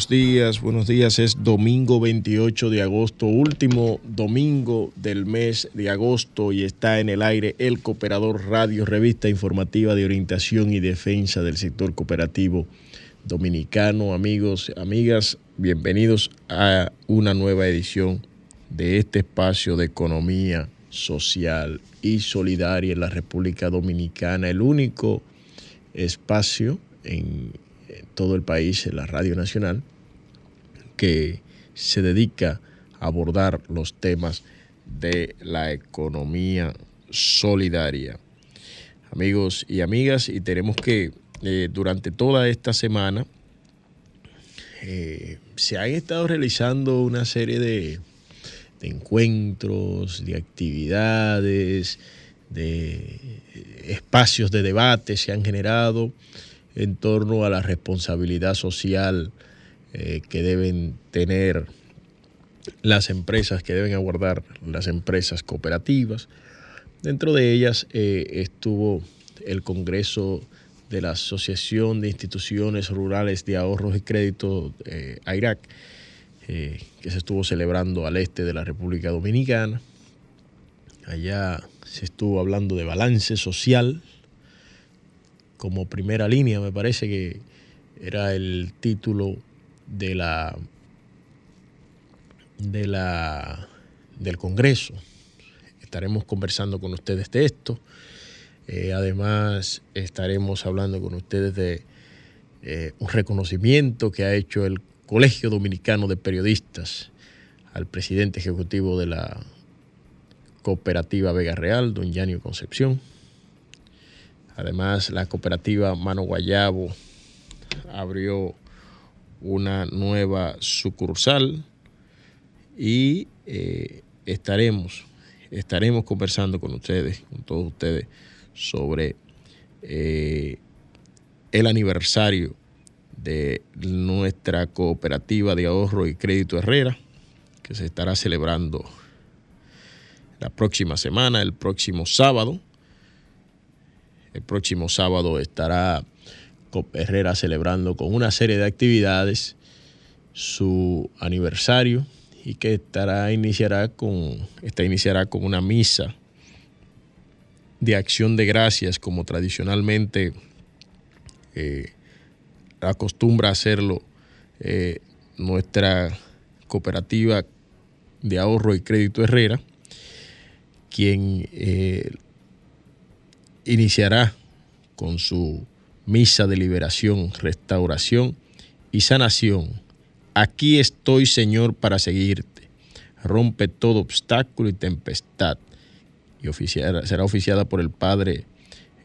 buenos días, buenos días. Es domingo 28 de agosto, último domingo del mes de agosto y está en el aire el Cooperador Radio, revista informativa de orientación y defensa del sector cooperativo dominicano. Amigos, amigas, bienvenidos a una nueva edición de este espacio de economía social y solidaria en la República Dominicana, el único espacio en todo el país, en la Radio Nacional, que se dedica a abordar los temas de la economía solidaria. Amigos y amigas, y tenemos que eh, durante toda esta semana eh, se han estado realizando una serie de, de encuentros, de actividades, de espacios de debate se han generado en torno a la responsabilidad social eh, que deben tener las empresas, que deben aguardar las empresas cooperativas. Dentro de ellas eh, estuvo el Congreso de la Asociación de Instituciones Rurales de Ahorros y Crédito eh, AIRAC, eh, que se estuvo celebrando al este de la República Dominicana. Allá se estuvo hablando de balance social como primera línea, me parece que era el título de la, de la del Congreso. Estaremos conversando con ustedes de esto. Eh, además, estaremos hablando con ustedes de eh, un reconocimiento que ha hecho el Colegio Dominicano de Periodistas al presidente ejecutivo de la cooperativa Vega Real, don Yanio Concepción. Además, la cooperativa Mano Guayabo abrió una nueva sucursal y eh, estaremos, estaremos conversando con ustedes, con todos ustedes, sobre eh, el aniversario de nuestra cooperativa de ahorro y crédito Herrera, que se estará celebrando la próxima semana, el próximo sábado. El próximo sábado estará Herrera celebrando con una serie de actividades su aniversario y que estará iniciará con esta iniciará con una misa de acción de gracias como tradicionalmente eh, acostumbra hacerlo eh, nuestra cooperativa de ahorro y crédito Herrera, quien eh, iniciará con su misa de liberación, restauración y sanación. Aquí estoy, Señor, para seguirte. Rompe todo obstáculo y tempestad. Y será oficiada por el Padre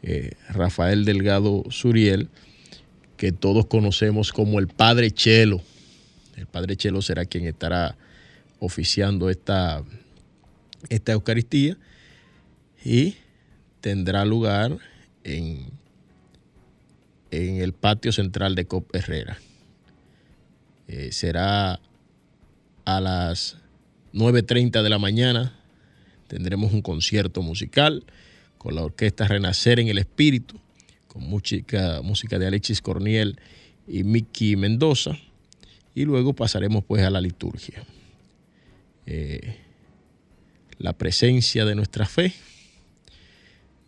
eh, Rafael Delgado Suriel, que todos conocemos como el Padre Chelo. El Padre Chelo será quien estará oficiando esta, esta Eucaristía. Y tendrá lugar en, en el patio central de Cop Herrera. Eh, será a las 9.30 de la mañana. Tendremos un concierto musical con la orquesta Renacer en el Espíritu, con música, música de Alexis Corniel y Mickey Mendoza. Y luego pasaremos pues a la liturgia. Eh, la presencia de nuestra fe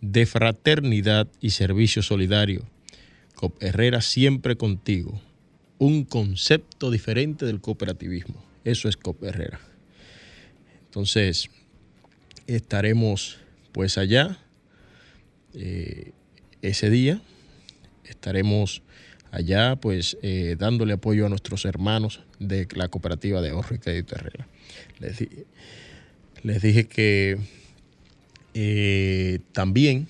de fraternidad y servicio solidario. Cop Herrera siempre contigo. Un concepto diferente del cooperativismo. Eso es Cop Herrera. Entonces, estaremos pues allá eh, ese día. Estaremos allá pues eh, dándole apoyo a nuestros hermanos de la cooperativa de ahorro y crédito Herrera. Les, dije que eh, también,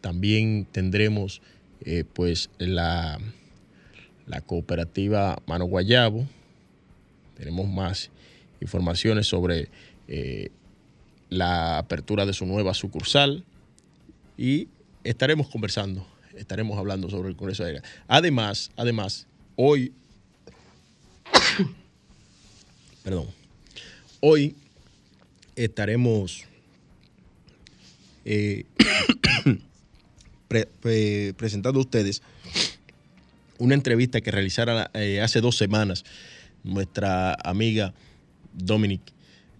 también tendremos eh, pues la, la cooperativa Mano Guayabo. Tenemos más informaciones sobre eh, la apertura de su nueva sucursal y estaremos conversando, estaremos hablando sobre el Congreso de Además, además, hoy, perdón, hoy estaremos eh, pre, pre, presentando a ustedes una entrevista que realizara eh, hace dos semanas nuestra amiga Dominic,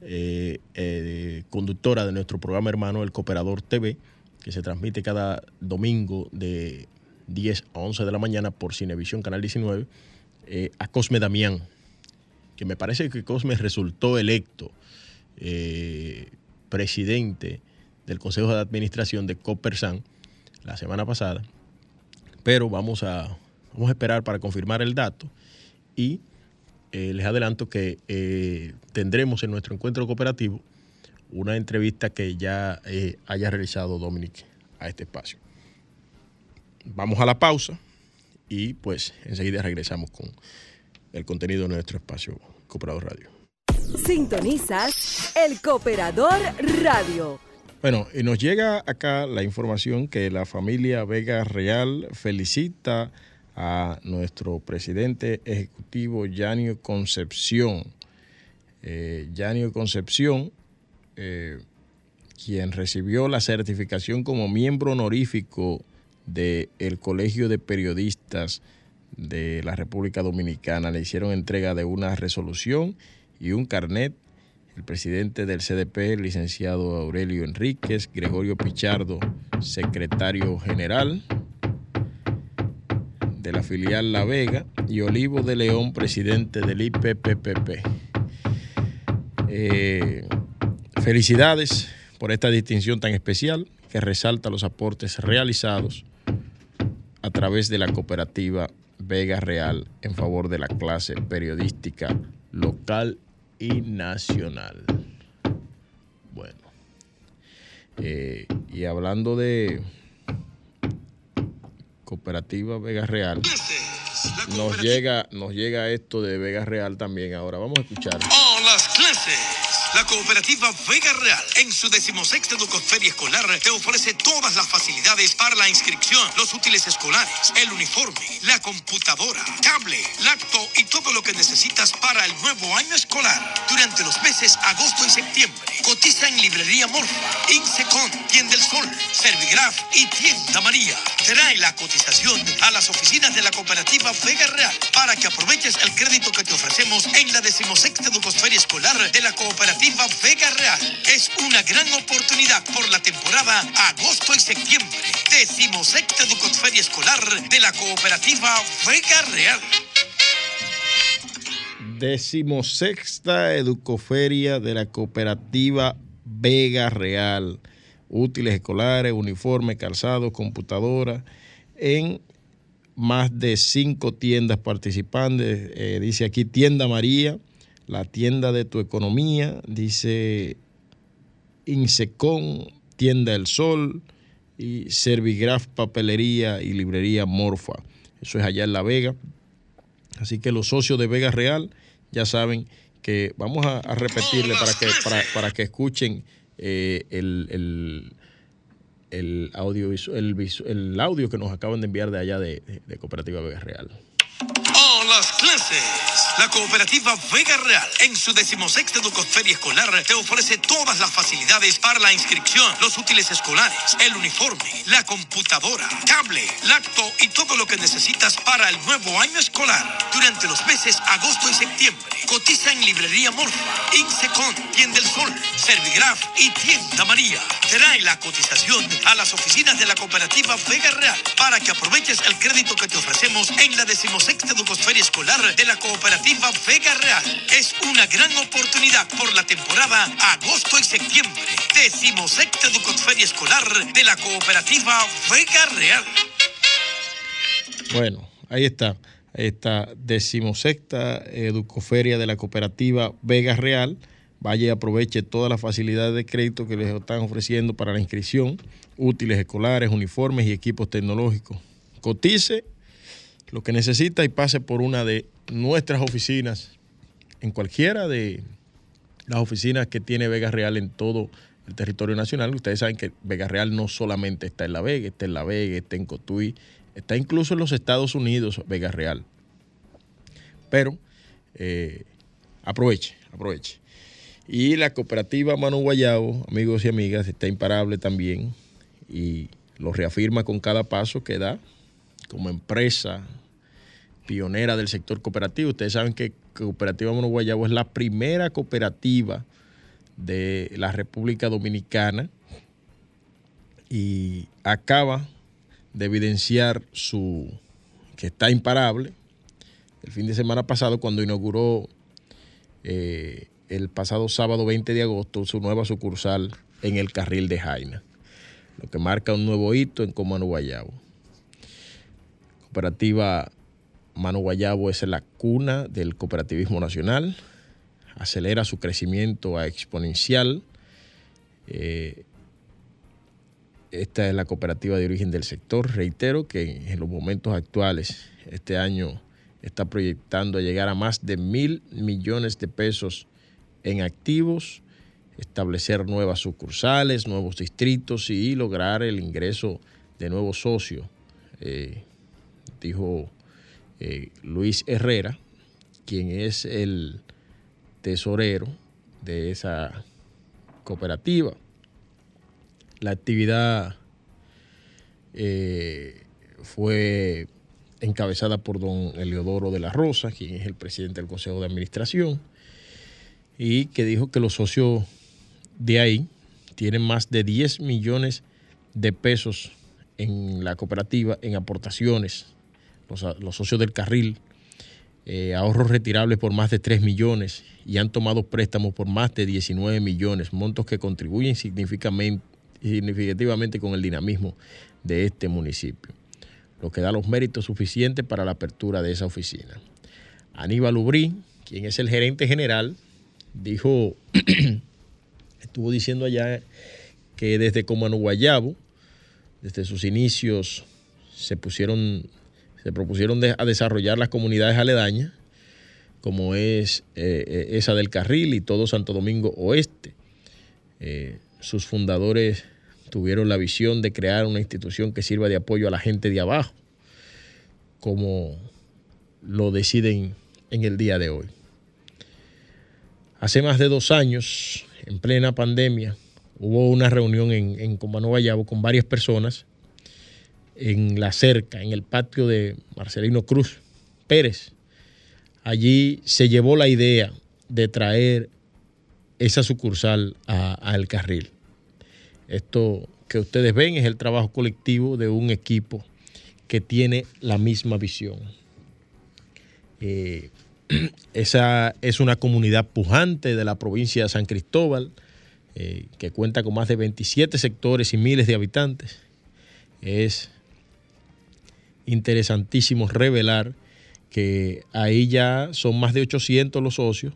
eh, eh, conductora de nuestro programa hermano El Cooperador TV, que se transmite cada domingo de 10 a 11 de la mañana por Cinevisión Canal 19, a Cosme Damián, que me parece que Cosme resultó electo presidente del Consejo de Administración de Copersan la semana pasada, pero vamos a, vamos a esperar para confirmar el dato y eh, les adelanto que eh, tendremos en nuestro encuentro cooperativo una entrevista que ya eh, haya realizado Dominic a este espacio. Vamos a la pausa y pues enseguida regresamos con el contenido de nuestro espacio Cooperador Radio. Sintonizas el Cooperador Radio. Bueno, y nos llega acá la información que la familia Vega Real felicita a nuestro presidente ejecutivo Yanio Concepción. Eh, Yanio Concepción, eh, quien recibió la certificación como miembro honorífico del Colegio de Periodistas de la República Dominicana, le hicieron entrega de una resolución y un carnet el presidente del CDP, el licenciado Aurelio Enríquez, Gregorio Pichardo, secretario general de la filial La Vega, y Olivo de León, presidente del IPPPP. Eh, felicidades por esta distinción tan especial que resalta los aportes realizados a través de la cooperativa Vega Real en favor de la clase periodística local y nacional. Bueno, eh, y hablando de cooperativa Vega Real, nos llega, nos llega esto de Vega Real también. Ahora vamos a escuchar. La cooperativa Vega Real, en su decimosexta Educoferia Escolar, te ofrece todas las facilidades para la inscripción, los útiles escolares, el uniforme, la computadora, cable, lacto y todo lo que necesitas para el nuevo año escolar. Durante los meses agosto y septiembre, cotiza en Librería Morfa, Insecon, Tienda del Sol, Servigraf y Tienda María. Trae la cotización a las oficinas de la cooperativa Vega Real para que aproveches el crédito que te ofrecemos en la decimosexta Educoferia Escolar de la cooperativa Vega Real. Es una gran oportunidad por la temporada agosto y septiembre. Decimosexta Educosferia Escolar de la Cooperativa Vega Real. Decimosexta Educoferia de la Cooperativa Vega Real. Útiles escolares, uniformes, calzados, computadoras, en más de cinco tiendas participantes. Eh, dice aquí Tienda María, la tienda de tu economía, dice Insecon, tienda del sol y Servigraf Papelería y Librería Morfa. Eso es allá en La Vega. Así que los socios de Vega Real ya saben que vamos a, repetirle para que, para, que escuchen eh, el, el, audio, el, audio que nos acaban de enviar de allá de, de Cooperativa Vega Real. La cooperativa Vega Real, en su decimosexta Educoferia Escolar, te ofrece todas las facilidades para la inscripción, los útiles escolares, el uniforme, la computadora, cable, lacto y todo lo que necesitas para el nuevo año escolar. Durante los meses agosto y septiembre, cotiza en Librería Morfa, Insecon, Tienda del Sol, Servigraf y Tienda María. Trae la cotización a las oficinas de la cooperativa Vega Real para que aproveches el crédito que te ofrecemos en la decimosexta Educoferia Escolar de la cooperativa Vega Real. Es una gran oportunidad por la temporada agosto y septiembre. Decimosexta Educoferia Escolar de la Cooperativa Vega Real. Bueno, ahí está. Ahí está decimosexta Educoferia de la Cooperativa Vega Real. Vaya y aproveche todas las facilidades de crédito que les están ofreciendo para la inscripción, útiles escolares, uniformes y equipos tecnológicos. Cotice lo que necesita y pase por una de nuestras oficinas, en cualquiera de las oficinas que tiene Vega Real en todo el territorio nacional. Ustedes saben que Vega Real no solamente está en La Vega, está en La Vega, está en Cotuí, está incluso en los Estados Unidos, Vega Real. Pero eh, aproveche, aproveche. Y la cooperativa Manu Guayabo, amigos y amigas, está imparable también y lo reafirma con cada paso que da como empresa pionera del sector cooperativo. Ustedes saben que Cooperativa Mono Guayabo es la primera cooperativa de la República Dominicana y acaba de evidenciar su que está imparable el fin de semana pasado cuando inauguró eh, el pasado sábado 20 de agosto su nueva sucursal en el carril de Jaina, lo que marca un nuevo hito en Comano Guayabo. Cooperativa Mano Guayabo es la cuna del cooperativismo nacional, acelera su crecimiento a exponencial. Eh, esta es la cooperativa de origen del sector. Reitero que en los momentos actuales, este año está proyectando llegar a más de mil millones de pesos en activos, establecer nuevas sucursales, nuevos distritos y lograr el ingreso de nuevos socios, eh, dijo eh, Luis Herrera, quien es el tesorero de esa cooperativa. La actividad eh, fue encabezada por don Eleodoro de la Rosa, quien es el presidente del Consejo de Administración, y que dijo que los socios de ahí tienen más de 10 millones de pesos en la cooperativa en aportaciones, los, socios del carril, eh, ahorros retirables por más de 3 millones y han tomado préstamos por más de 19 millones, montos que contribuyen significativamente con el dinamismo de este municipio lo que da los méritos suficientes para la apertura de esa oficina. Aníbal Ubrí, quien es el gerente general, dijo, estuvo diciendo allá que desde Comano Guayabo, desde sus inicios, se pusieron, se propusieron a desarrollar las comunidades aledañas, como es eh, eh, esa del Carril y todo Santo Domingo Oeste. Eh, sus fundadores tuvieron la visión de crear una institución que sirva de apoyo a la gente de abajo, como lo deciden en el día de hoy. Hace más de dos años, en plena pandemia, hubo una reunión en, en Comano con varias personas en la cerca, en el patio de Marcelino Cruz Pérez. Allí se llevó la idea de traer esa sucursal al carril. Esto que ustedes ven es el trabajo colectivo de un equipo que tiene la misma visión. Eh, esa es una comunidad pujante de la provincia de San Cristóbal, eh, que cuenta con más de 27 sectores y miles de habitantes. Es interesantísimo revelar que ahí ya son más de 800 los socios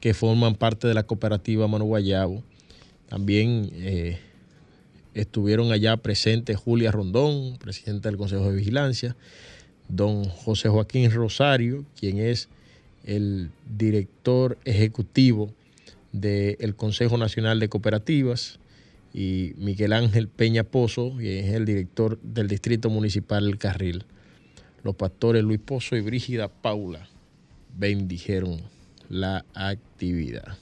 que forman parte de la cooperativa Mano Guayabo. También eh, estuvieron allá presentes Julia Rondón, presidenta del Consejo de Vigilancia, don José Joaquín Rosario, quien es el director ejecutivo del Consejo Nacional de Cooperativas, y Miguel Ángel Peña Pozo, quien es el director del Distrito Municipal del Carril. Los pastores Luis Pozo y Brígida Paula bendijeron la actividad.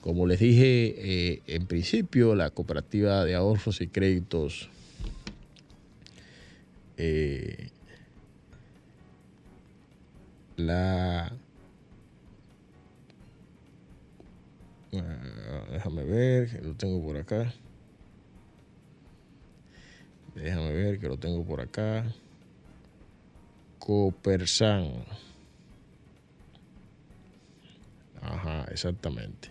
Como les dije eh, en principio, la cooperativa de ahorros y créditos eh, la déjame ver que lo tengo por acá. Déjame ver que lo tengo por acá. Copersan ajá exactamente.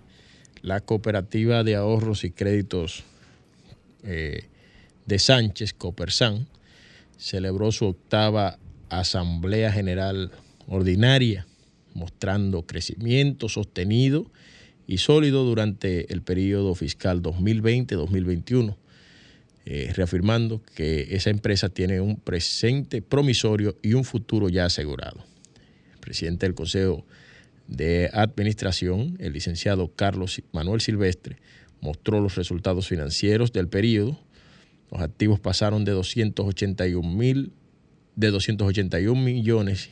La cooperativa de ahorros y créditos eh, de Sánchez, Copersan, celebró su octava Asamblea General Ordinaria, mostrando crecimiento sostenido y sólido durante el periodo fiscal 2020-2021, eh, reafirmando que esa empresa tiene un presente promisorio y un futuro ya asegurado. El presidente del Consejo de Administración, el licenciado Carlos Manuel Silvestre, mostró los resultados financieros del periodo. Los activos pasaron de 281 mil, de 281 millones,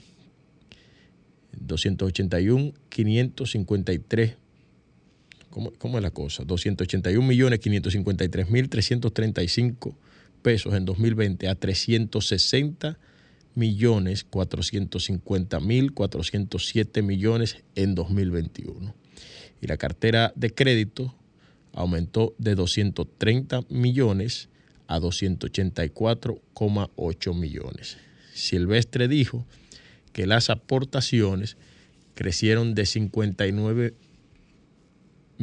281 553 ¿Cómo, ¿Cómo, es la cosa? 281 millones 553 mil 335 pesos en 2020 a 360 millones 450 mil 407 millones en 2021. Y la cartera de crédito aumentó de 230 millones a 284,8 millones. Silvestre dijo que las aportaciones crecieron de 59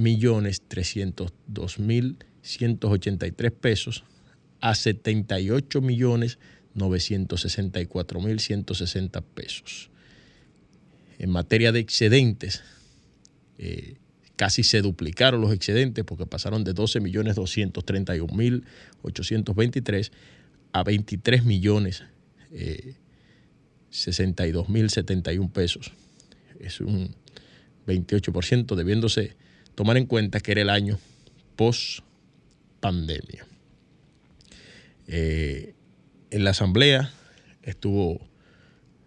millones 302 mil 183 pesos a 78 millones 964 mil 160 pesos. En materia de excedentes, eh, casi se duplicaron los excedentes porque pasaron de 12 millones 231 mil 823 a 23 millones 62 mil 71 pesos. Es un 28%, debiéndose tomar en cuenta que era el año post pandemia. Eh, en la asamblea estuvo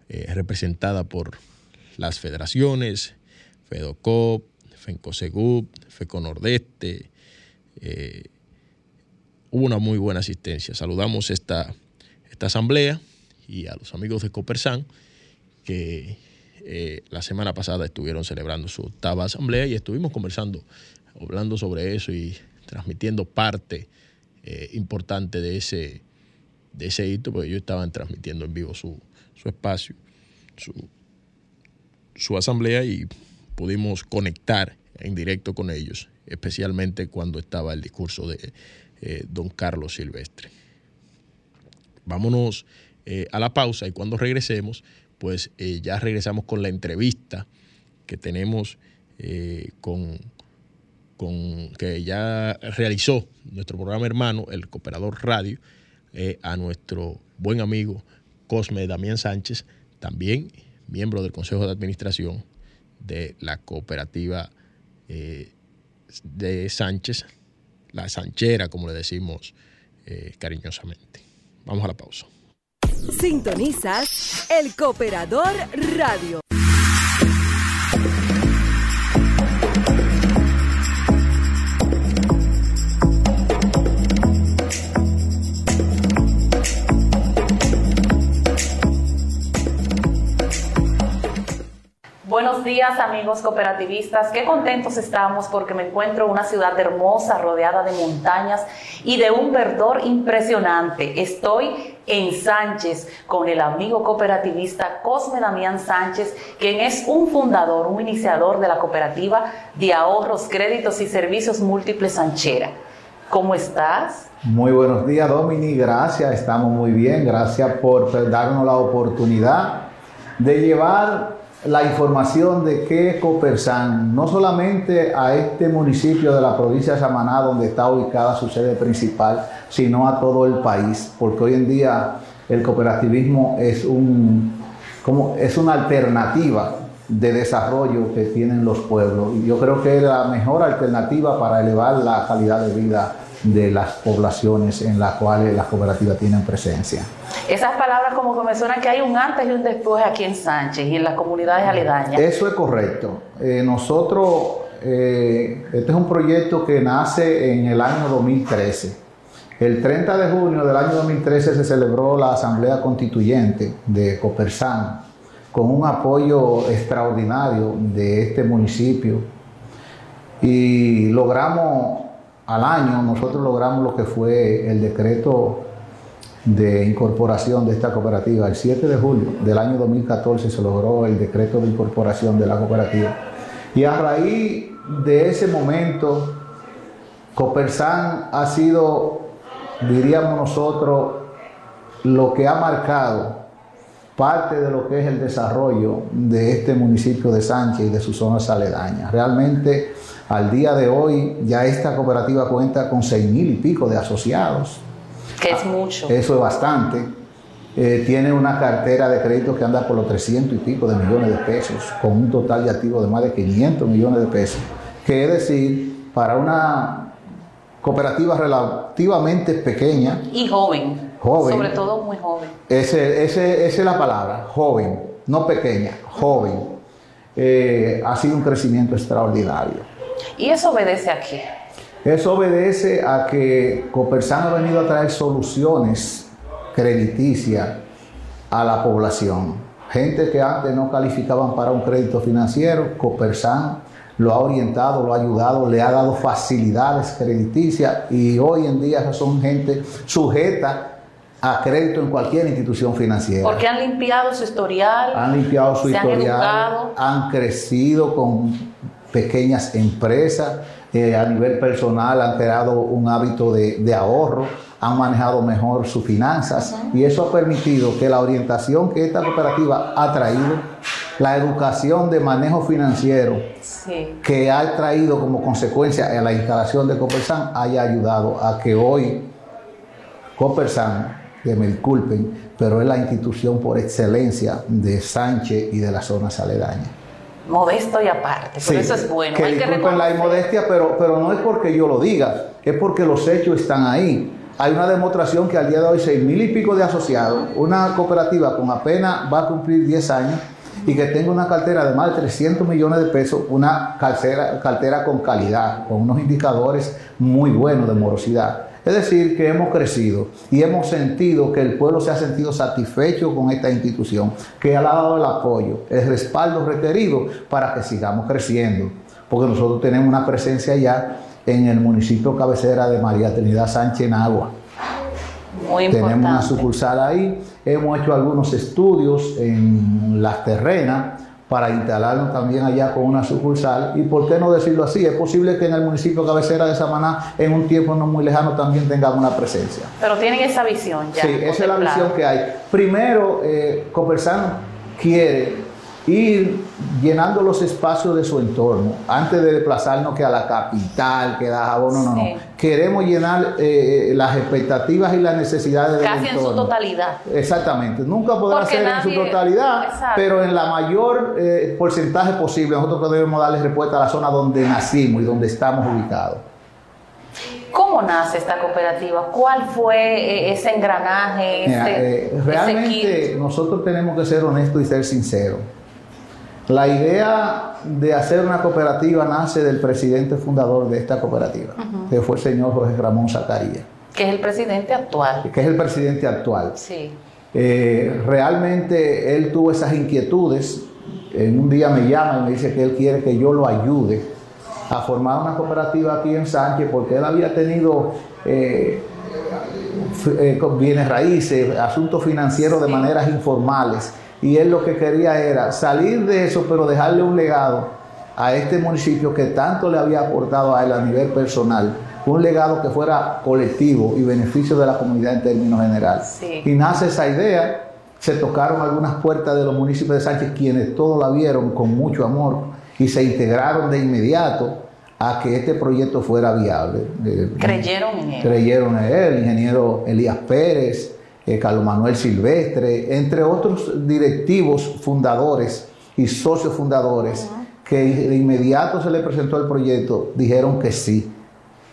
eh, representada por las federaciones, FEDOCOP, FENCOSEGUP, FECONORDESTE. Eh, hubo una muy buena asistencia. Saludamos esta, esta asamblea y a los amigos de Copersan que eh, la semana pasada estuvieron celebrando su octava asamblea y estuvimos conversando, hablando sobre eso y transmitiendo parte eh, importante de ese, de ese hito, porque ellos estaban transmitiendo en vivo su, espacio, su, asamblea y pudimos conectar en directo con ellos, especialmente cuando estaba el discurso de eh, don Carlos Silvestre. Vámonos a la pausa y cuando regresemos, pues ya regresamos con la entrevista que tenemos con con, que ya realizó nuestro programa hermano, el Cooperador Radio, eh, a nuestro buen amigo Cosme Damián Sánchez, también miembro del Consejo de Administración de la cooperativa eh, de Sánchez, la Sanchera, como le decimos eh, cariñosamente. Vamos a la pausa. Sintonizas el Cooperador Radio. Buenos días amigos cooperativistas, qué contentos estamos porque me encuentro en una ciudad hermosa rodeada de montañas y de un verdor impresionante. Estoy en Sánchez con el amigo cooperativista Cosme Damián Sánchez, quien es un fundador, un iniciador de la cooperativa de ahorros, créditos y servicios múltiples Sanchera. ¿Cómo estás? Muy buenos días, Domini. Gracias, estamos muy bien. Gracias por darnos la oportunidad de llevar la información de que Copersan, no solamente a este municipio de la provincia de Samaná, donde está ubicada su sede principal, sino a todo el país, porque hoy en día el cooperativismo es, un, como, es una alternativa de desarrollo que tienen los pueblos. Y yo creo que es la mejor alternativa para elevar la calidad de vida de las poblaciones en las cuales las cooperativas tienen presencia. Esas palabras como que me suenan que hay un antes y un después aquí en Sánchez y en las comunidades aledañas. Eso es correcto. Eh, nosotros, eh, este es un proyecto que nace en el año 2013. El 30 de junio del año 2013 se celebró la Asamblea Constituyente de Copersan con un apoyo extraordinario de este municipio y logramos al año, nosotros logramos lo que fue el decreto de incorporación de esta cooperativa. El 7 de julio del año 2014 se logró el decreto de incorporación de la cooperativa. Y a raíz de ese momento, Copersan ha sido, diríamos nosotros, lo que ha marcado parte de lo que es el desarrollo de este municipio de Sánchez y de sus zonas aledañas. Realmente, al día de hoy, ya esta cooperativa cuenta con seis mil y pico de asociados que es mucho. Eso es bastante. Eh, tiene una cartera de crédito que anda por los 300 y pico de millones de pesos, con un total de activos de más de 500 millones de pesos. Que es decir, para una cooperativa relativamente pequeña. Y joven. Joven. Sobre todo muy joven. Ese, ese, esa es la palabra, joven, no pequeña, joven. Eh, ha sido un crecimiento extraordinario. ¿Y eso obedece a qué? Eso obedece a que Copersan ha venido a traer soluciones crediticias a la población. Gente que antes no calificaban para un crédito financiero, Copersan lo ha orientado, lo ha ayudado, le ha dado facilidades crediticias y hoy en día son gente sujeta a crédito en cualquier institución financiera. Porque han limpiado su historial. Han limpiado su historial, han, crecido con pequeñas empresas, eh, a nivel personal han creado un hábito de, ahorro, han manejado mejor sus finanzas y eso ha permitido que la orientación que esta cooperativa ha traído, la educación de manejo financiero que ha traído como consecuencia en la instalación de Copersan haya ayudado a que hoy Copersan que me disculpen, pero es la institución por excelencia de Sánchez y de la zona aledañas. Modesto y aparte, por eso es bueno. Que disculpen la inmodestia, pero, pero no es porque yo lo diga, es porque los hechos están ahí. Hay una demostración que al día de hoy seis mil y pico de asociados, una cooperativa con apenas va a cumplir 10 años y que tenga una cartera de más de 300 millones de pesos, una cartera, cartera con calidad, con unos indicadores muy buenos de morosidad. Es decir, que hemos crecido y hemos sentido que el pueblo se ha sentido satisfecho con esta institución, que ha dado el apoyo, el respaldo requerido para que sigamos creciendo. Porque nosotros tenemos una presencia ya en el municipio cabecera de María Trinidad Sánchez en Agua. Muy Tenemos una sucursal ahí, hemos hecho algunos estudios en las terrenas para instalarnos también allá con una sucursal. Y por qué no decirlo así, es posible que en el municipio cabecera de Samaná, en un tiempo no muy lejano, también tengamos una presencia. Pero tienen esa visión ya. Sí, esa es la visión que hay. Primero, eh, quiere ir llenando los espacios de su entorno, antes de desplazarnos que a la capital, que da jabón, no, no, no. Queremos llenar eh, eh, las expectativas y las necesidades del Casi en su totalidad. Exactamente. Nunca podrá ser en su totalidad, pero en la mayor eh, porcentaje posible. Nosotros debemos darle respuesta a la zona donde nacimos y donde estamos ubicados. ¿Cómo nace esta cooperativa? ¿Cuál fue ese engranaje? Este, realmente nosotros tenemos que ser honestos y ser sinceros. La idea de hacer una cooperativa nace del presidente fundador de esta cooperativa, que fue el señor Jorge Ramón Zacarías. Que es el presidente actual. Que es el presidente actual. Sí. Eh, realmente él tuvo esas inquietudes. En un día me llama y me dice que él quiere que yo lo ayude a formar una cooperativa aquí en Sánchez porque él había tenido eh, eh, bienes raíces, asuntos financieros de maneras informales y él lo que quería era salir de eso, pero dejarle un legado a este municipio que tanto le había aportado a él a nivel personal, un legado que fuera colectivo y beneficio de la comunidad en términos generales. Y nace esa idea, se tocaron algunas puertas de los municipios de Sánchez, quienes todos la vieron con mucho amor y se integraron de inmediato a que este proyecto fuera viable. Creyeron en él. Creyeron en él, el ingeniero Elías Pérez, eh, Carlos Manuel Silvestre, entre otros directivos fundadores y socios fundadores, que de inmediato se le presentó el proyecto, dijeron que sí.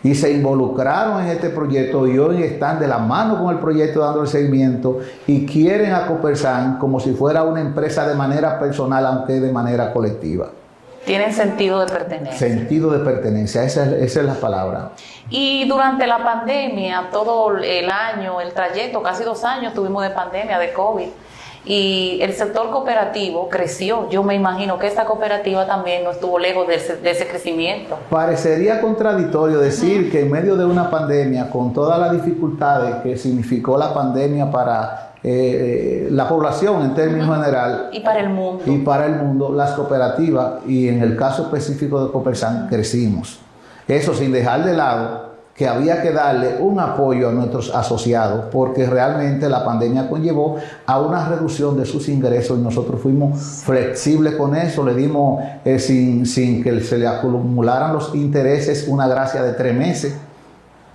Y se involucraron en este proyecto y hoy están de la mano con el proyecto dando el seguimiento y quieren a Copersan como si fuera una empresa de manera personal, aunque de manera colectiva. Tienen sentido de pertenencia. Sentido de pertenencia, esa es, esa es la palabra. Y durante la pandemia, todo el año, el trayecto, casi dos años tuvimos de pandemia, de COVID, y el sector cooperativo creció. Yo me imagino que esta cooperativa también no estuvo lejos de ese, crecimiento. Parecería contradictorio decir que en medio de una pandemia, con todas las dificultades que significó la pandemia para eh, la población en términos general. Y para el mundo. Y para el mundo, las cooperativas, y en el caso específico de Copersan, crecimos. Eso sin dejar de lado que había que darle un apoyo a nuestros asociados porque realmente la pandemia conllevó a una reducción de sus ingresos y nosotros fuimos flexibles con eso, le dimos eh, sin, sin que se le acumularan los intereses una gracia de tres meses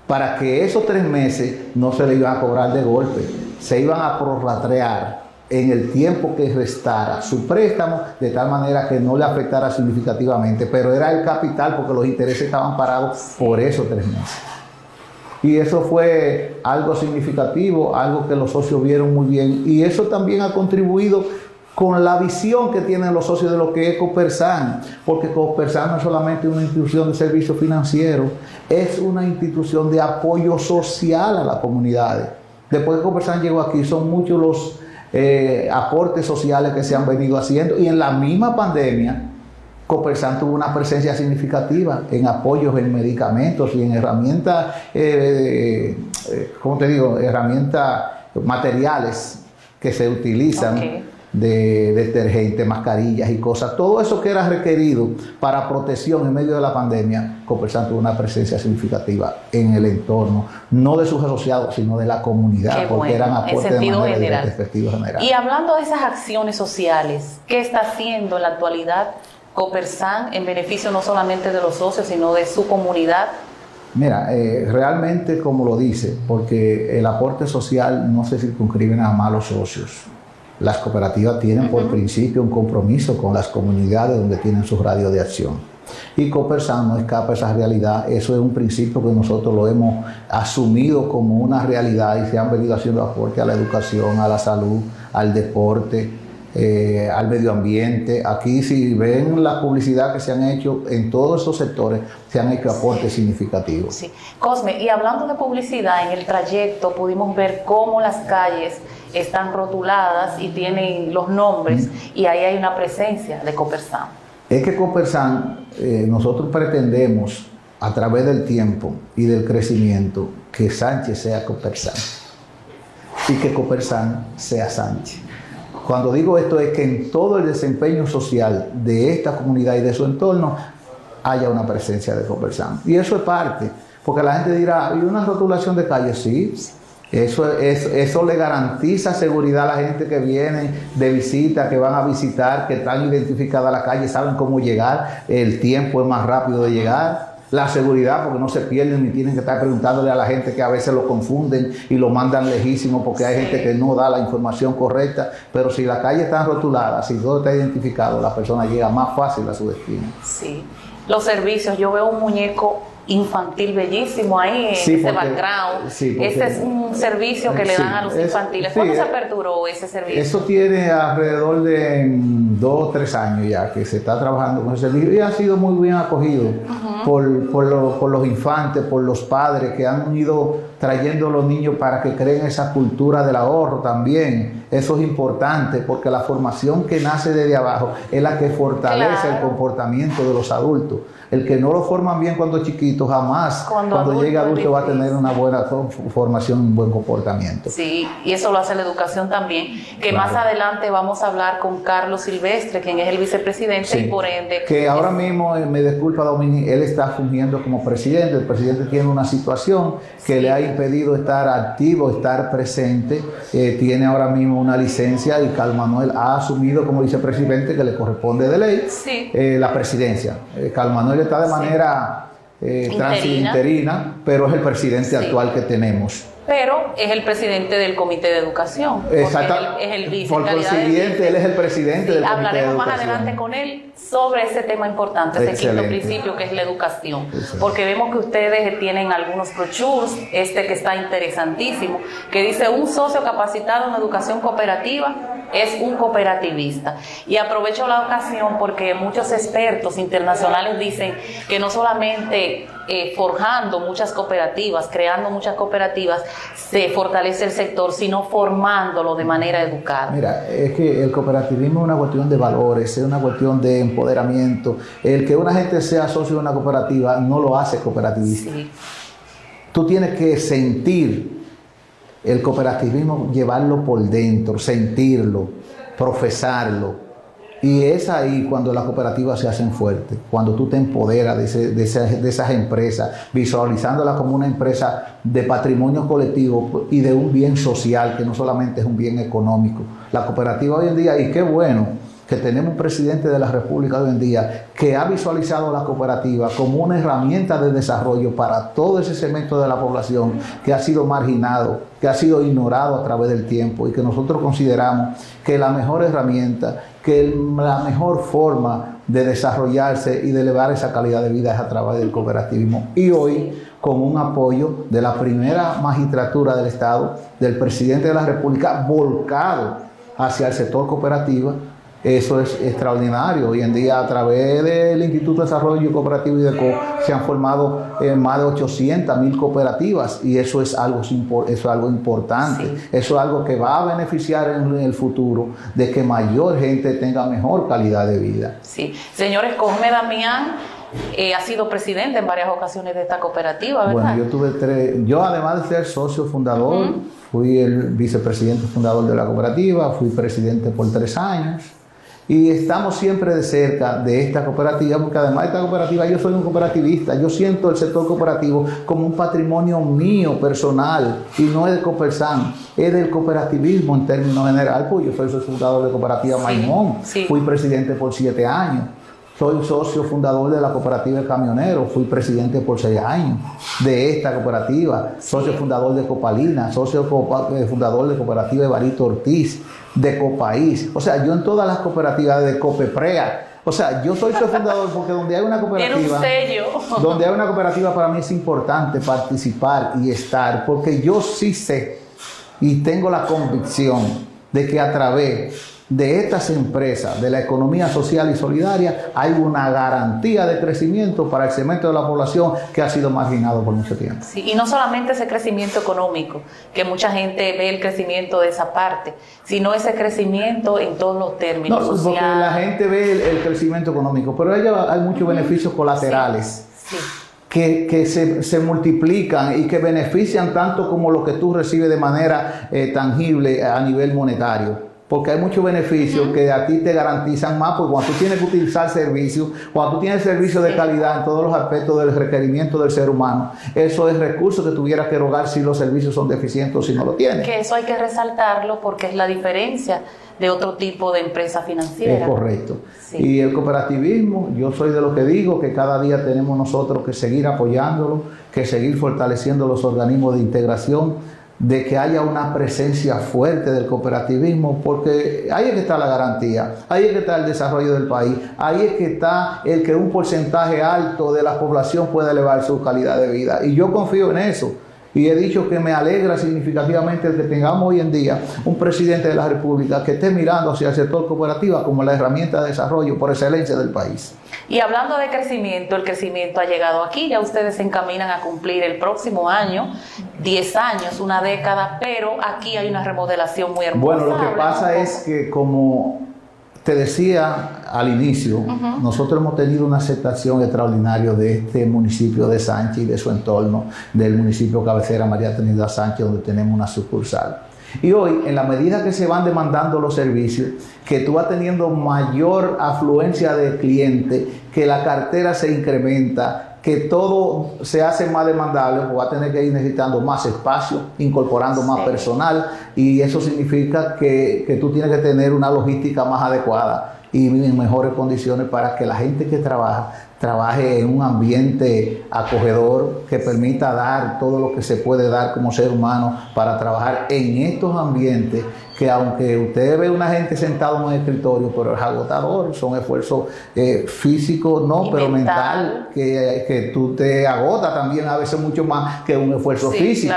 para que esos tres meses no se le iban a cobrar de golpe, se iban a prorratrear en el tiempo que restara su préstamo, de tal manera que no le afectara significativamente, pero era el capital porque los intereses estaban parados por esos tres meses. Y eso fue algo significativo, algo que los socios vieron muy bien, y eso también ha contribuido con la visión que tienen los socios de lo que es Copersan, porque Copersan no es solamente una institución de servicio financiero, es una institución de apoyo social a las comunidades. Después que Copersan llegó aquí, son muchos los eh, aportes sociales que se han venido haciendo y en la misma pandemia Copersan tuvo una presencia significativa en apoyos en medicamentos y en herramientas, eh, eh, ¿cómo te digo? Herramientas materiales que se utilizan de detergente, mascarillas y cosas, todo eso que era requerido para protección en medio de la pandemia, Copersan tuvo una presencia significativa en el entorno, no de sus asociados, sino de la comunidad, porque eran aportes de manera general. general. Y hablando de esas acciones sociales, ¿qué está haciendo en la actualidad Copersan en beneficio no solamente de los socios, sino de su comunidad? Mira, eh, realmente como lo dice, porque el aporte social no se circunscribe nada más a los socios las cooperativas tienen por principio un compromiso con las comunidades donde tienen su radio de acción. Y Copersan no escapa a esa realidad. Eso es un principio que nosotros lo hemos asumido como una realidad y se han venido haciendo aporte a la educación, a la salud, al deporte, eh, al medio ambiente. Aquí si ven la publicidad que se han hecho en todos esos sectores, se han hecho aportes significativos. Sí. Cosme, y hablando de publicidad, en el trayecto pudimos ver cómo las calles están rotuladas y tienen los nombres y ahí hay una presencia de Copersan. Es que Copersan, eh, nosotros pretendemos a través del tiempo y del crecimiento que Sánchez sea Copersan y que Copersan sea Sánchez. Cuando digo esto es que en todo el desempeño social de esta comunidad y de su entorno haya una presencia de Copersan. Y eso es parte, porque la gente dirá, ¿y una rotulación de calles? Sí, eso, eso le garantiza seguridad a la gente que viene de visita, que van a visitar, que están identificadas la calle, saben cómo llegar, el tiempo es más rápido de llegar, la seguridad porque no se pierden ni tienen que estar preguntándole a la gente que a veces lo confunden y lo mandan lejísimo porque hay gente que no da la información correcta, pero si la calle está rotulada, si todo está identificado, la persona llega más fácil a su destino. Sí, los servicios, yo veo un muñeco infantil bellísimo ahí, en ese background. ese es un servicio que le dan a los infantiles. ¿Cuándo se aperturó ese servicio? Eso tiene alrededor de dos o tres años ya que se está trabajando con ese servicio y ha sido muy bien acogido por, por, los infantes, por los padres que han ido trayendo a los niños para que creen esa cultura del ahorro también. Eso es importante porque la formación que nace desde abajo es la que fortalece el comportamiento de los adultos. El que no lo forman bien cuando chiquito, jamás cuando, llegue llegue adulto va a tener una buena formación, un buen comportamiento. Sí, y eso lo hace la educación también. Que más adelante vamos a hablar con Carlos Silvestre, quien es el vicepresidente y por ende... Que ahora mismo, eh, me disculpa Domini, él está fungiendo como presidente. El presidente tiene una situación que le ha impedido estar activo, estar presente. Eh, tiene ahora mismo una licencia y Carl Manuel ha asumido como vicepresidente que le corresponde de ley eh, la presidencia. Carl Manuel está de manera eh, interina. pero es el presidente actual que tenemos pero es el presidente del Comité de Educación. Exacto. Es el, vice. Por consiguiente, él es el presidente del Comité de. Hablaremos más adelante con él sobre ese tema importante, ese quinto principio que es la educación. Porque vemos que ustedes tienen algunos brochures, este que está interesantísimo, que dice un socio capacitado en educación cooperativa es un cooperativista. Y aprovecho la ocasión porque muchos expertos internacionales dicen que no solamente eh, forjando muchas cooperativas, creando muchas cooperativas, se fortalece el sector, sino formándolo de manera educada. Mira, es que el cooperativismo es una cuestión de valores, es una cuestión de empoderamiento. El que una gente sea socio de una cooperativa no lo hace cooperativista. Tú tienes que sentir el cooperativismo, llevarlo por dentro, sentirlo, profesarlo y es ahí cuando las cooperativas se hacen fuertes, cuando tú te empoderas de, de, esas empresas, visualizándolas como una empresa de patrimonio colectivo y de un bien social, que no solamente es un bien económico. La cooperativa hoy en día, y qué bueno, que tenemos un presidente de la República hoy en día que ha visualizado la cooperativa como una herramienta de desarrollo para todo ese segmento de la población que ha sido marginado, que ha sido ignorado a través del tiempo y que nosotros consideramos que la mejor herramienta, que la mejor forma de desarrollarse y de elevar esa calidad de vida es a través del cooperativismo. Y hoy, con un apoyo de la primera magistratura del Estado, del presidente de la República, volcado hacia el sector cooperativo, Eso es extraordinario. Hoy en día, a través del Instituto de Desarrollo Cooperativo y IDECO, se han formado eh, más de 800 mil cooperativas y eso es algo, eso es algo importante. Eso es algo que va a beneficiar en, el futuro de que mayor gente tenga mejor calidad de vida. Sí. Señores, Cosme Damián eh, ha sido presidente en varias ocasiones de esta cooperativa, ¿verdad? Bueno, yo tuve tres, yo además de ser socio fundador, fui el vicepresidente fundador de la cooperativa, fui presidente por tres años y estamos siempre de cerca de esta cooperativa, porque además de esta cooperativa yo soy un cooperativista, yo siento el sector cooperativo como un patrimonio mío personal y no es de Copersan, es del cooperativismo en términos general, pues yo soy fundador de Cooperativa Maimón, fui presidente por siete años. Soy socio fundador de la cooperativa de camioneros, fui presidente por seis años de esta cooperativa, socio fundador de Copalina, socio eh, fundador de cooperativa de Barito Ortiz, de Copaís. O sea, yo en todas las cooperativas de Copeprea. O sea, yo soy socio fundador porque donde hay una cooperativa, donde hay una cooperativa para mí es importante participar y estar, porque yo sí sé y tengo la convicción de que a través de estas empresas, de la economía social y solidaria, hay una garantía de crecimiento para el segmento de la población que ha sido marginado por mucho tiempo. Sí, y no solamente ese crecimiento económico, que mucha gente ve el crecimiento de esa parte, sino ese crecimiento en todos los términos. No, porque la gente ve el, crecimiento económico, pero hay muchos beneficios colaterales. Que, se, multiplican y que benefician tanto como lo que tú recibes de manera eh, tangible a nivel monetario porque hay muchos beneficios que a ti te garantizan más, porque cuando tú tienes que utilizar servicios, cuando tú tienes servicios de calidad en todos los aspectos del requerimiento del ser humano, eso es recurso que tuvieras que erogar si los servicios son deficientes o si no lo tienes. Que eso hay que resaltarlo porque es la diferencia de otro tipo de empresa financiera. Es correcto. Y el cooperativismo, yo soy de lo que digo, que cada día tenemos nosotros que seguir apoyándolo, que seguir fortaleciendo los organismos de integración de que haya una presencia fuerte del cooperativismo, porque ahí es que está la garantía, ahí es que está el desarrollo del país, ahí es que está el que un porcentaje alto de la población pueda elevar su calidad de vida. Y yo confío en eso. Y he dicho que me alegra significativamente que tengamos hoy en día un presidente de la República que esté mirando hacia el sector cooperativo como la herramienta de desarrollo por excelencia del país. Y hablando de crecimiento, el crecimiento ha llegado aquí, ya ustedes se encaminan a cumplir el próximo año 10 años, una década, pero aquí hay una remodelación muy hermosa. Bueno, lo que pasa es que como te decía al inicio, nosotros hemos tenido una aceptación extraordinaria de este municipio de Sánchez y de su entorno, del municipio cabecera María Trinidad Sánchez, donde tenemos una sucursal. Y hoy, en la medida que se van demandando los servicios, que tú vas teniendo mayor afluencia de clientes, que la cartera se incrementa, que todo se hace más demandable, pues va a tener que ir necesitando más espacio, incorporando más personal, y eso significa que, que tú tienes que tener una logística más adecuada y en mejores condiciones para que la gente que trabaja trabaje en un ambiente acogedor que permita dar todo lo que se puede dar como ser humano para trabajar en estos ambientes que aunque usted ve una gente sentado en un escritorio, pero es agotador, son esfuerzos eh, físicos, no, pero mental, que, que, tú te agotas también a veces mucho más que un esfuerzo físico.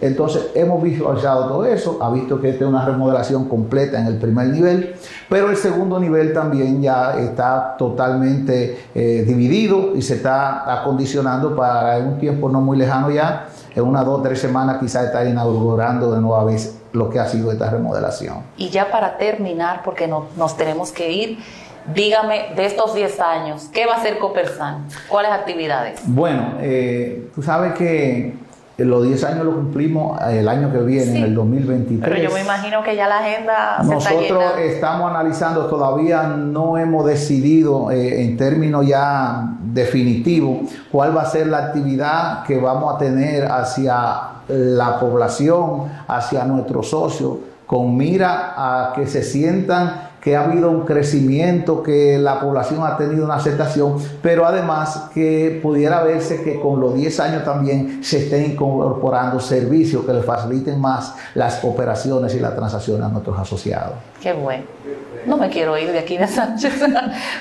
Entonces, hemos visualizado todo eso, ha visto que esta es una remodelación completa en el primer nivel, pero el segundo nivel también ya está totalmente eh, dividido y se está acondicionando para un tiempo no muy lejano ya, en unas dos o tres semanas quizás está inaugurando de nueva vez lo que ha sido esta remodelación. Y ya para terminar, porque no, nos tenemos que ir, dígame de estos 10 años, ¿qué va a hacer Copersan? ¿Cuáles actividades? Bueno, eh, tú sabes que los 10 años lo cumplimos el año que viene, en el 2023. Pero yo me imagino que ya la agenda se Nosotros está estamos analizando, todavía no hemos decidido eh, en términos ya definitivos cuál va a ser la actividad que vamos a tener hacia la población, hacia nuestros socios, con mira a que se sientan que ha habido un crecimiento, que la población ha tenido una aceptación, pero además que pudiera verse que con los 10 años también se estén incorporando servicios que le faciliten más las operaciones y las transacciones a nuestros asociados. Qué bueno. No me quiero ir de aquí de Sánchez,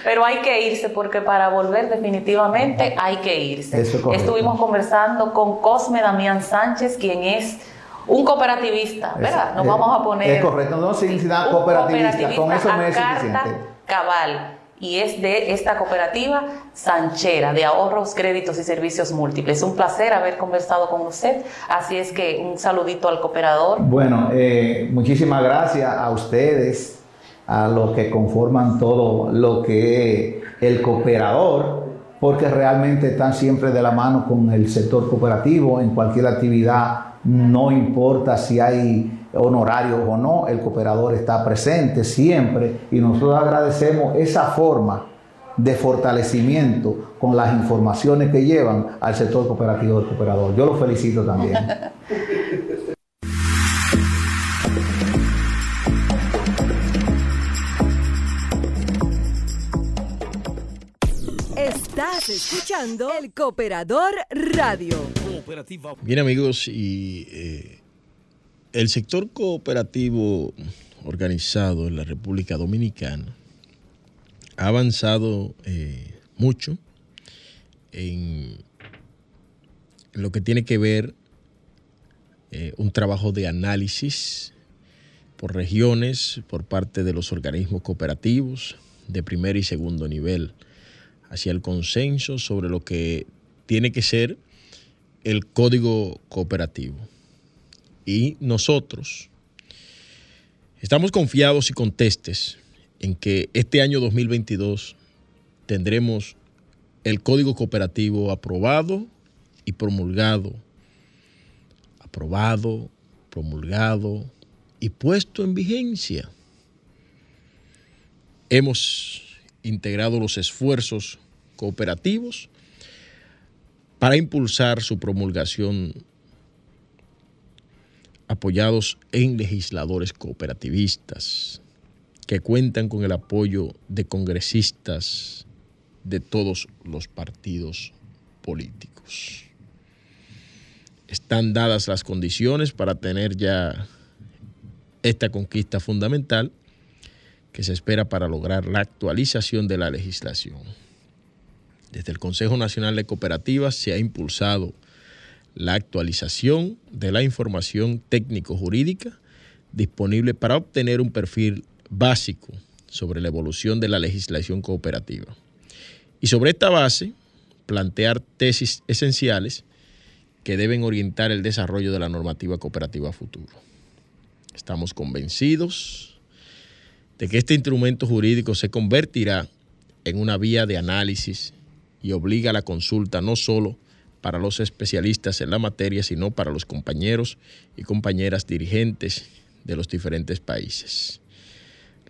pero hay que irse porque para volver definitivamente hay que irse. Estuvimos conversando con Cosme Damián Sánchez, quien es un cooperativista, ¿verdad? Nos vamos a poner. Es correcto, no sin cooperativista, con eso me es suficiente cabal y es de esta cooperativa Sanchera de ahorros, créditos y servicios múltiples. Un placer haber conversado con usted, así es que un saludito al cooperador. Bueno, eh, muchísimas gracias a ustedes, a los que conforman todo lo que es el cooperador, porque realmente están siempre de la mano con el sector cooperativo en cualquier actividad, no importa si hay honorarios o no, el cooperador está presente siempre y nosotros agradecemos esa forma de fortalecimiento con las informaciones que llevan al sector cooperativo del cooperador. Yo lo felicito también. Estás escuchando el Cooperador Radio. Bien amigos, y eh, el sector cooperativo organizado en la República Dominicana ha avanzado eh, mucho en lo que tiene que ver eh, un trabajo de análisis por regiones, por parte de los organismos cooperativos de primer y segundo nivel, hacia el consenso sobre lo que tiene que ser el código cooperativo y nosotros estamos confiados y contestes en que este año 2022 tendremos el código cooperativo aprobado y promulgado. Aprobado, promulgado y puesto en vigencia. Hemos integrado los esfuerzos cooperativos para impulsar su promulgación apoyados en legisladores cooperativistas que cuentan con el apoyo de congresistas de todos los partidos políticos. Están dadas las condiciones para tener ya esta conquista fundamental que se espera para lograr la actualización de la legislación. Desde el Consejo Nacional de Cooperativas se ha impulsado la actualización de la información técnico-jurídica disponible para obtener un perfil básico sobre la evolución de la legislación cooperativa. Y sobre esta base, plantear tesis esenciales que deben orientar el desarrollo de la normativa cooperativa futuro. Estamos convencidos de que este instrumento jurídico se convertirá en una vía de análisis y obliga a la consulta no solo para los especialistas en la materia, sino para los compañeros y compañeras dirigentes de los diferentes países.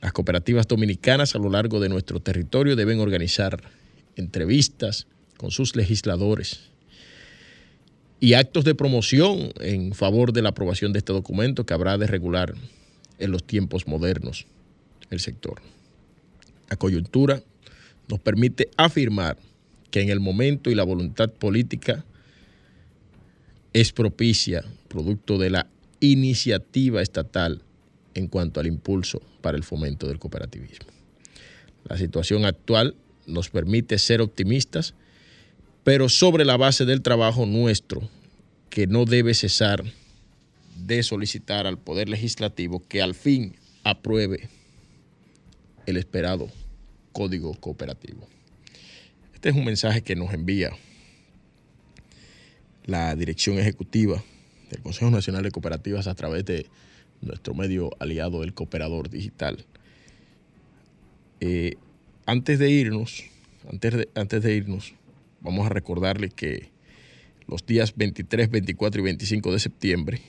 Las cooperativas dominicanas a lo largo de nuestro territorio deben organizar entrevistas con sus legisladores y actos de promoción en favor de la aprobación de este documento que habrá de regular en los tiempos modernos el sector. La coyuntura nos permite afirmar que en el momento y la voluntad política es propicia, producto de la iniciativa estatal en cuanto al impulso para el fomento del cooperativismo. La situación actual nos permite ser optimistas, pero sobre la base del trabajo nuestro, que no debe cesar de solicitar al Poder Legislativo que al fin apruebe el esperado Código Cooperativo. Este es un mensaje que nos envía la dirección ejecutiva del Consejo Nacional de Cooperativas a través de nuestro medio aliado, el Cooperador Digital. Eh, antes de irnos, antes de, antes de irnos, vamos a recordarles que los días 23, 24 y 25 de septiembre,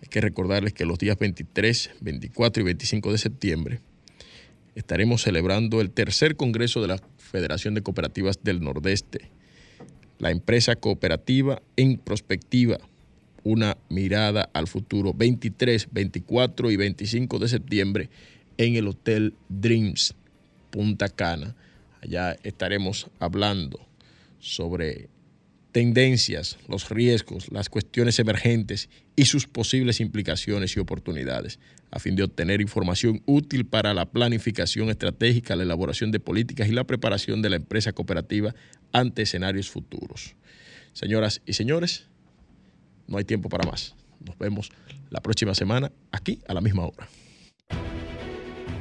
hay que recordarles que los días 23, 24 y 25 de septiembre estaremos celebrando el tercer Congreso de la Federación de Cooperativas del Nordeste, la empresa cooperativa en prospectiva, una mirada al futuro, 23, 24 y 25 de septiembre en el Hotel Dreams Punta Cana. Allá estaremos hablando sobre tendencias, los riesgos, las cuestiones emergentes y sus posibles implicaciones y oportunidades, a fin de obtener información útil para la planificación estratégica, la elaboración de políticas y la preparación de la empresa cooperativa ante escenarios futuros. Señoras y señores, no hay tiempo para más. Nos vemos la próxima semana aquí a la misma hora.